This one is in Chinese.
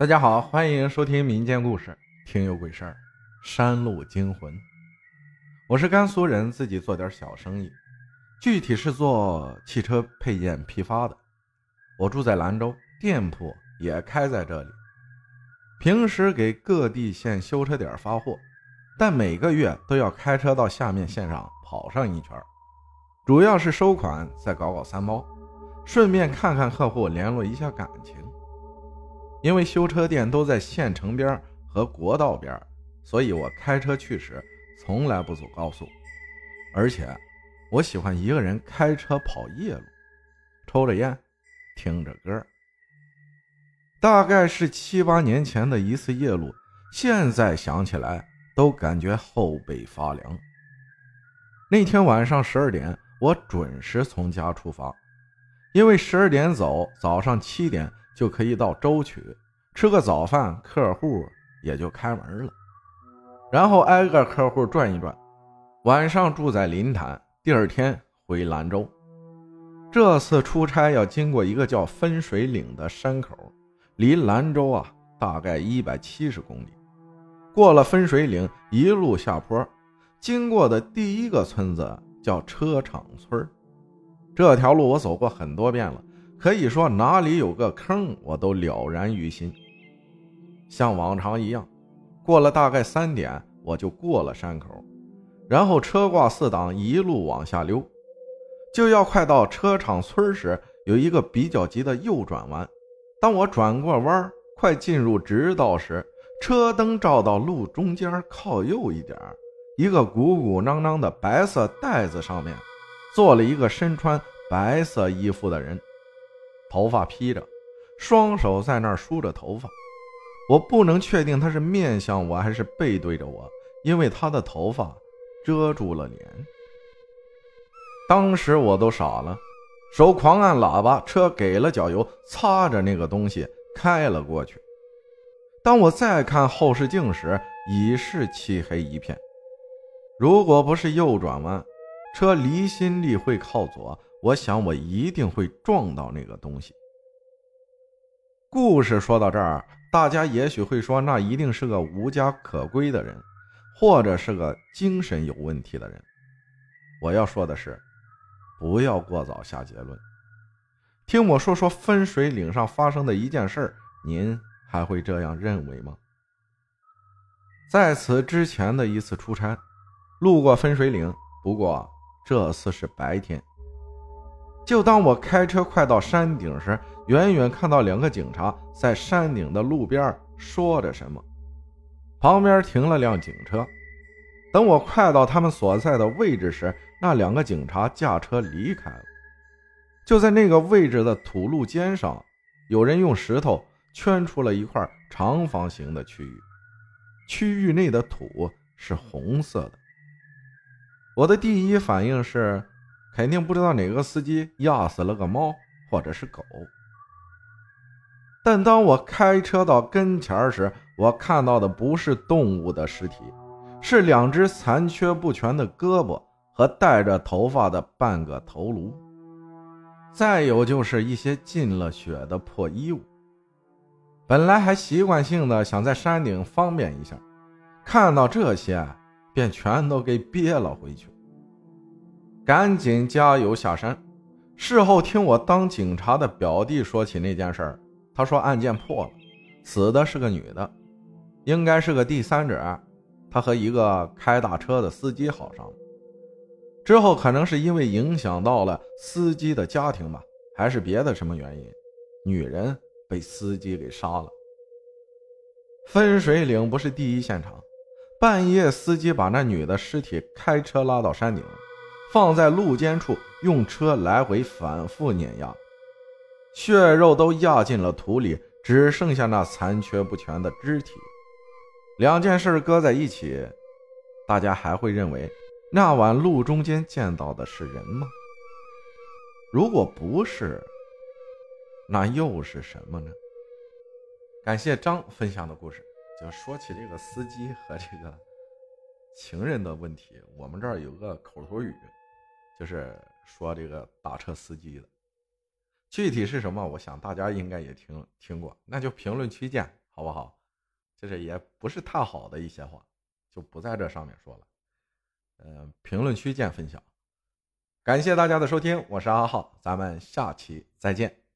大家好，欢迎收听民间故事《听有鬼事儿》，山路惊魂。我是甘肃人，自己做点小生意，具体是做汽车配件批发的。我住在兰州，店铺也开在这里。平时给各地县修车点发货，但每个月都要开车到下面县上跑上一圈，主要是收款，再搞搞三包，顺便看看客户，联络一下感情。因为修车店都在县城边和国道边，所以我开车去时从来不走高速，而且我喜欢一个人开车跑夜路，抽着烟，听着歌。大概是七八年前的一次夜路，现在想起来都感觉后背发凉。那天晚上十二点，我准时从家出发，因为十二点走，早上七点。就可以到州区吃个早饭，客户也就开门了。然后挨个客户转一转，晚上住在临潭，第二天回兰州。这次出差要经过一个叫分水岭的山口，离兰州啊大概一百七十公里。过了分水岭，一路下坡，经过的第一个村子叫车厂村。这条路我走过很多遍了。可以说哪里有个坑，我都了然于心。像往常一样，过了大概三点，我就过了山口，然后车挂四档，一路往下溜。就要快到车厂村时，有一个比较急的右转弯。当我转过弯，快进入直道时，车灯照到路中间靠右一点，一个鼓鼓囊囊的白色袋子上面，坐了一个身穿白色衣服的人。头发披着，双手在那儿梳着头发。我不能确定他是面向我还是背对着我，因为他的头发遮住了脸。当时我都傻了，手狂按喇叭，车给了脚油，擦着那个东西开了过去。当我再看后视镜时，已是漆黑一片。如果不是右转弯，车离心力会靠左。我想，我一定会撞到那个东西。故事说到这儿，大家也许会说，那一定是个无家可归的人，或者是个精神有问题的人。我要说的是，不要过早下结论。听我说说分水岭上发生的一件事，您还会这样认为吗？在此之前的一次出差，路过分水岭，不过这次是白天。就当我开车快到山顶时，远远看到两个警察在山顶的路边说着什么，旁边停了辆警车。等我快到他们所在的位置时，那两个警察驾车离开了。就在那个位置的土路肩上，有人用石头圈出了一块长方形的区域，区域内的土是红色的。我的第一反应是。肯定不知道哪个司机压死了个猫或者是狗，但当我开车到跟前时，我看到的不是动物的尸体，是两只残缺不全的胳膊和带着头发的半个头颅，再有就是一些浸了血的破衣物。本来还习惯性的想在山顶方便一下，看到这些便全都给憋了回去。赶紧加油下山。事后听我当警察的表弟说起那件事儿，他说案件破了，死的是个女的，应该是个第三者。她和一个开大车的司机好上了，之后可能是因为影响到了司机的家庭吧，还是别的什么原因，女人被司机给杀了。分水岭不是第一现场，半夜司机把那女的尸体开车拉到山顶。放在路肩处，用车来回反复碾压，血肉都压进了土里，只剩下那残缺不全的肢体。两件事搁在一起，大家还会认为那晚路中间见到的是人吗？如果不是，那又是什么呢？感谢张分享的故事。就说起这个司机和这个情人的问题，我们这儿有个口头语。就是说这个打车司机的，具体是什么？我想大家应该也听听过，那就评论区见。好不好？就是也不是太好的一些话，就不在这上面说了。呃，评论区见分晓。感谢大家的收听，我是阿浩，咱们下期再见。